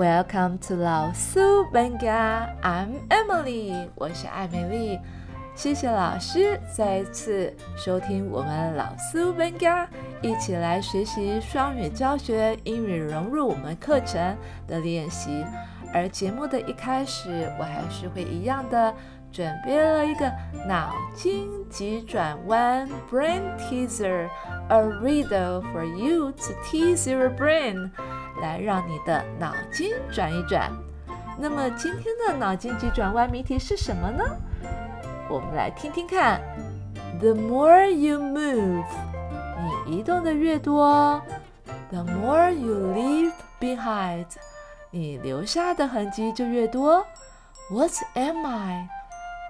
Welcome to 老苏本家，I'm Emily，我是艾美丽。谢谢老师再一次收听我们老苏本家，一起来学习双语教学，英语融入我们课程的练习。而节目的一开始，我还是会一样的。准备了一个脑筋急转弯 （brain teaser），a riddle for you to tease your brain，来让你的脑筋转一转。那么今天的脑筋急转弯谜题是什么呢？我们来听听看。The more you move，你移动的越多；the more you leave behind，你留下的痕迹就越多。What am I？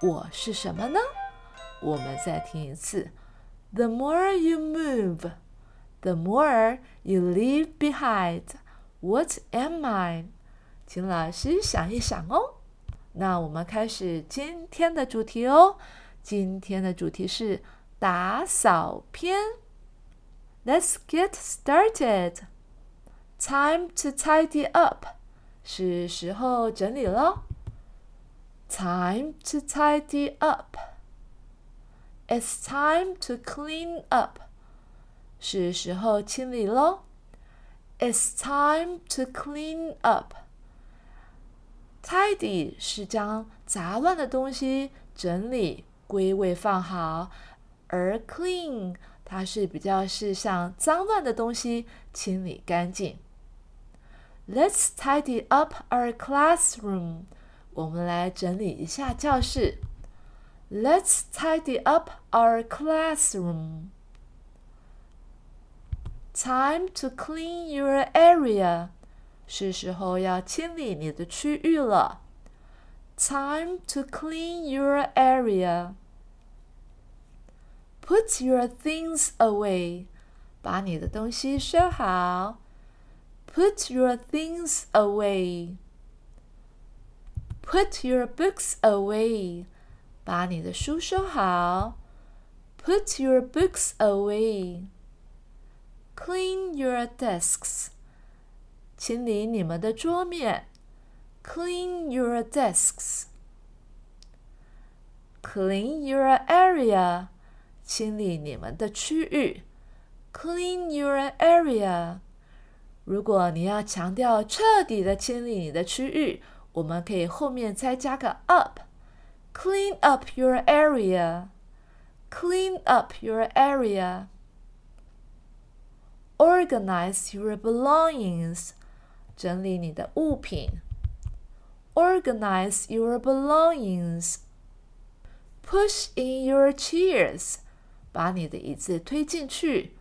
我是什么呢？我们再听一次。The more you move, the more you leave behind. What am I？请老师想一想哦。那我们开始今天的主题哦。今天的主题是打扫篇。Let's get started. Time to tidy up. 是时候整理了。Time to tidy up. It's time to clean up. 是时候清理喽。It's time to clean up. Tidy 是将杂乱的东西整理归位放好，而 clean 它是比较是像脏乱的东西清理干净。Let's tidy up our classroom. 我们来整理一下教室。Let's tidy up our classroom. Time to clean your area. 是时候要清理你的区域了。Time to clean your area. Put your things away. 把你的东西收好。Put your things away. Put your books away，把你的书收好。Put your books away. Clean your desks，清理你们的桌面。Clean your desks. Clean your area，清理你们的区域。Clean your area。如果你要强调彻底的清理你的区域，我们可以后面再加个 up，clean up your area，clean up your area，organize your belongings，整理你的物品，organize your belongings，push in your chairs，把你的椅子推进去，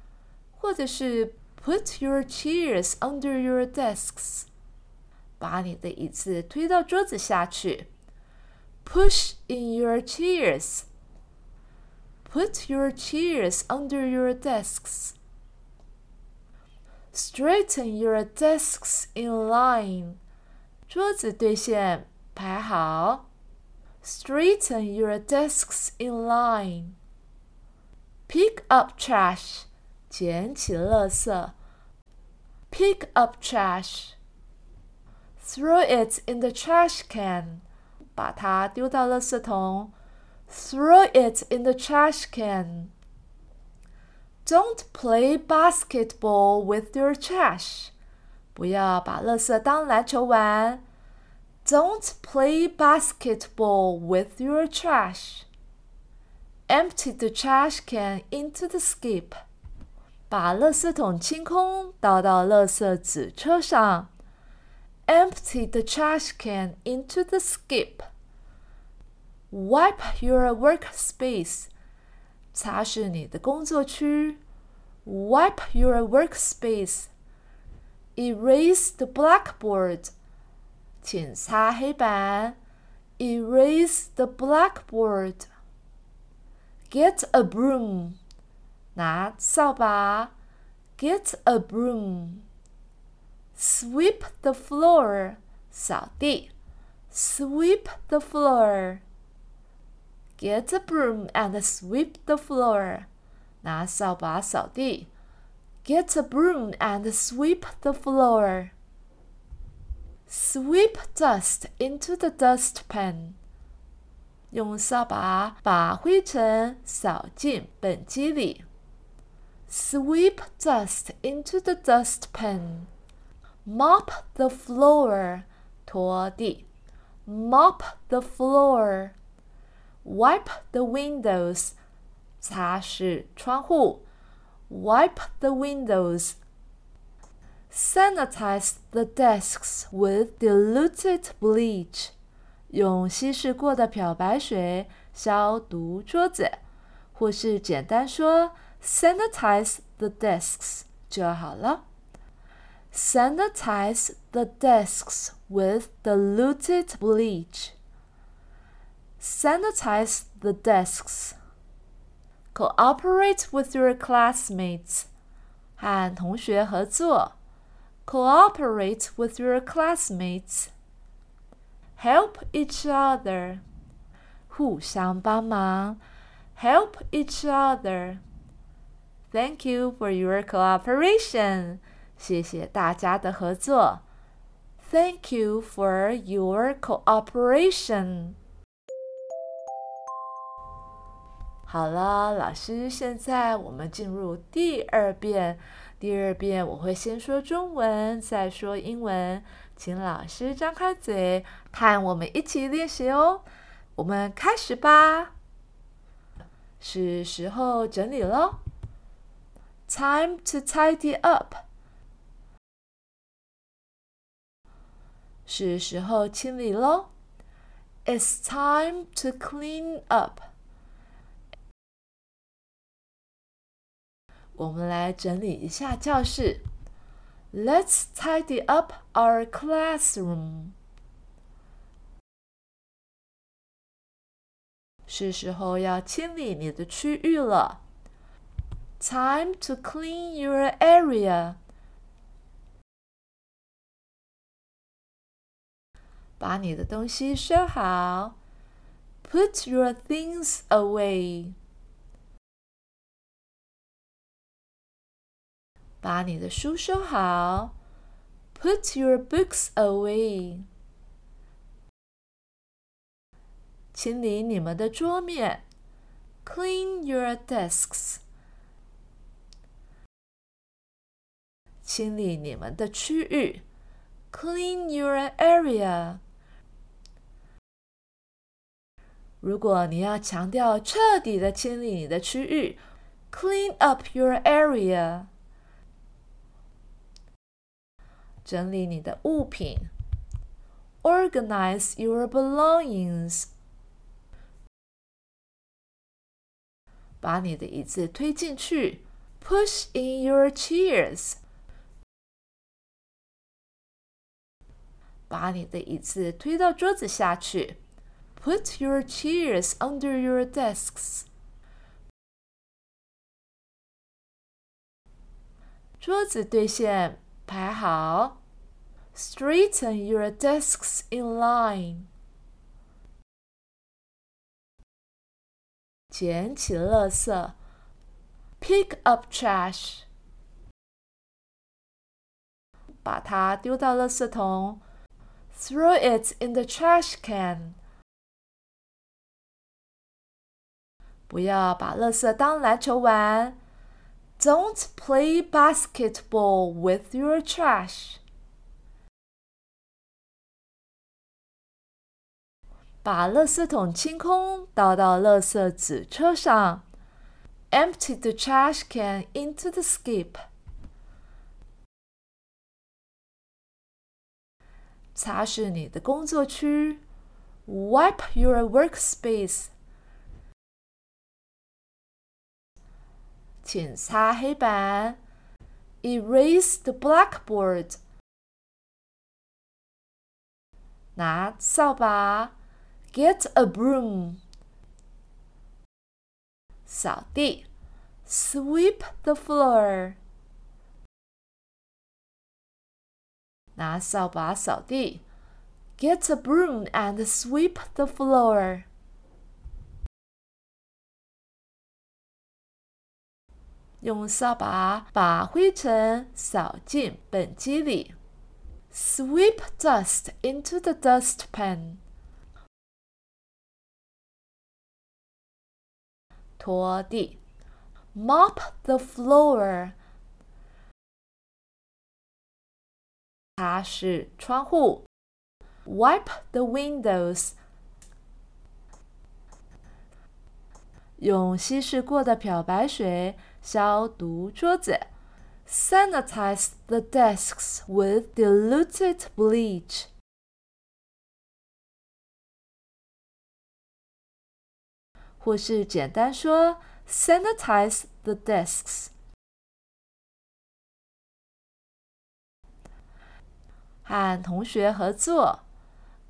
或者是 put your chairs under your desks。把你的椅子推到桌子下去。Push in your chairs. Put your chairs under your desks. Straighten your desks in line. 桌子对线排好。Straighten your desks in line. Pick up trash. 捡起垃圾。Pick up trash. Throw it in the trash can，把它丢到垃圾桶。Throw it in the trash can. Don't play basketball with your trash，不要把垃圾当篮球玩。Don't play basketball with your trash. Empty the trash can into the skip，把垃圾桶清空，倒到垃圾纸车上。Empty the trash can into the skip. Wipe your workspace. 擦拭你的工作区。Wipe your workspace. Erase the blackboard. 请擦黑板。Erase the blackboard. Get a broom. 拿扫把。Get a broom. Sweep the floor，扫地。Sweep the floor. Get a broom and sweep the floor. 拿扫把扫地。Get a broom and sweep the floor. Sweep dust into the dustpan. 用扫把把灰尘扫进畚箕里。Sweep dust into the dustpan. Mop the floor. 拖地。Mop the floor. Wipe the windows. 擦拭窗户。Wipe the windows. Sanitize the desks with diluted bleach. 用稀释过的漂白水消毒桌子，或是简单说 “sanitize the desks” 就好了。Sanitize the desks with diluted bleach. Sanitize the desks. Cooperate with your classmates. 和同学合作。Cooperate with your classmates. Help each other. 互相帮忙。Help each other. Thank you for your cooperation. 谢谢大家的合作。Thank you for your cooperation. 好了，老师，现在我们进入第二遍。第二遍我会先说中文，再说英文，请老师张开嘴，看我们一起练习哦。我们开始吧。是时候整理了。Time to tidy up。是时候清理喽。It's time to clean up。我们来整理一下教室。Let's tidy up our classroom。是时候要清理你的区域了。Time to clean your area。把你的东西收好。Put your things away。 把你的书收好，Put your books away。清理你们的桌面，Clean your desks。清理你们的区域，Clean your area。如果你要强调彻底的清理你的区域，Clean up your area。 整理你的物品，organize your belongings。把你的椅子推进去，push in your chairs。把你的椅子推到桌子下去，put your chairs under your desks。桌子对线排好。 Straighten your desks in line. 捡起垃圾，pick up trash，把它丢到垃圾桶，throw it in the trash can。不要把垃圾当篮球玩，Don't play basketball with your trash。 把垃圾桶清空，倒到垃圾纸车上。Empty the trash can into the skip。擦拭你的工作区。Wipe your workspace。请擦黑板。Erase the blackboard。拿扫把。Get a broom. 扫地，sweep the floor。拿扫把扫地，get a broom and sweep the floor。用扫把把灰尘扫进畚箕里，sweep dust into the dustpan。拖地，mop the floor，擦拭窗户，wipe the windows，用稀释过的漂白水消毒桌子，sanitize the desks with diluted bleach。 或是简单说，sanitize the desks。和同学合作，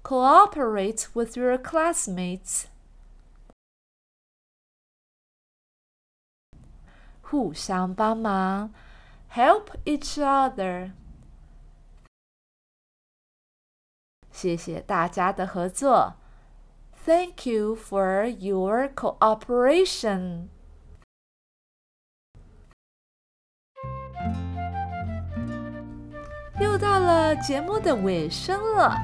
cooperate with your classmates。互相帮忙，help each other。谢谢大家的合作。 Thank you for your cooperation. 又到了节目的尾声了，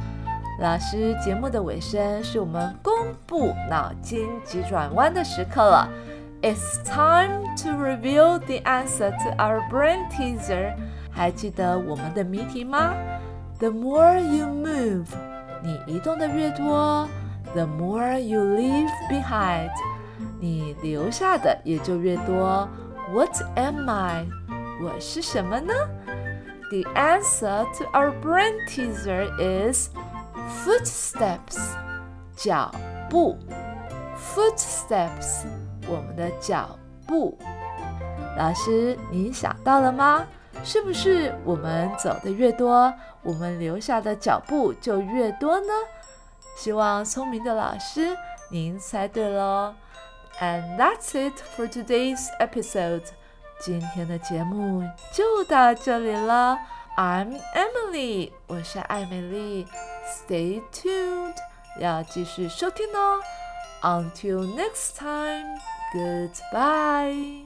老师，节目的尾声是我们公布脑筋急转弯的时刻了。It's time to reveal the answer to our brain teaser。还记得我们的谜题吗？The more you move，你移动的越多。 The more you leave behind，你留下的也就越多。What am I？我是什么呢？The answer to our brain teaser is footsteps，脚步。Footsteps，我们的脚步。老师，你想到了吗？是不是我们走的越多，我们留下的脚步就越多呢？ 希望聪明的老师，您猜对喽！And that's it for today's episode。今天的节目就到这里了。I'm Emily，我是艾美丽。Stay tuned，要继续收听哦。Until next time，goodbye。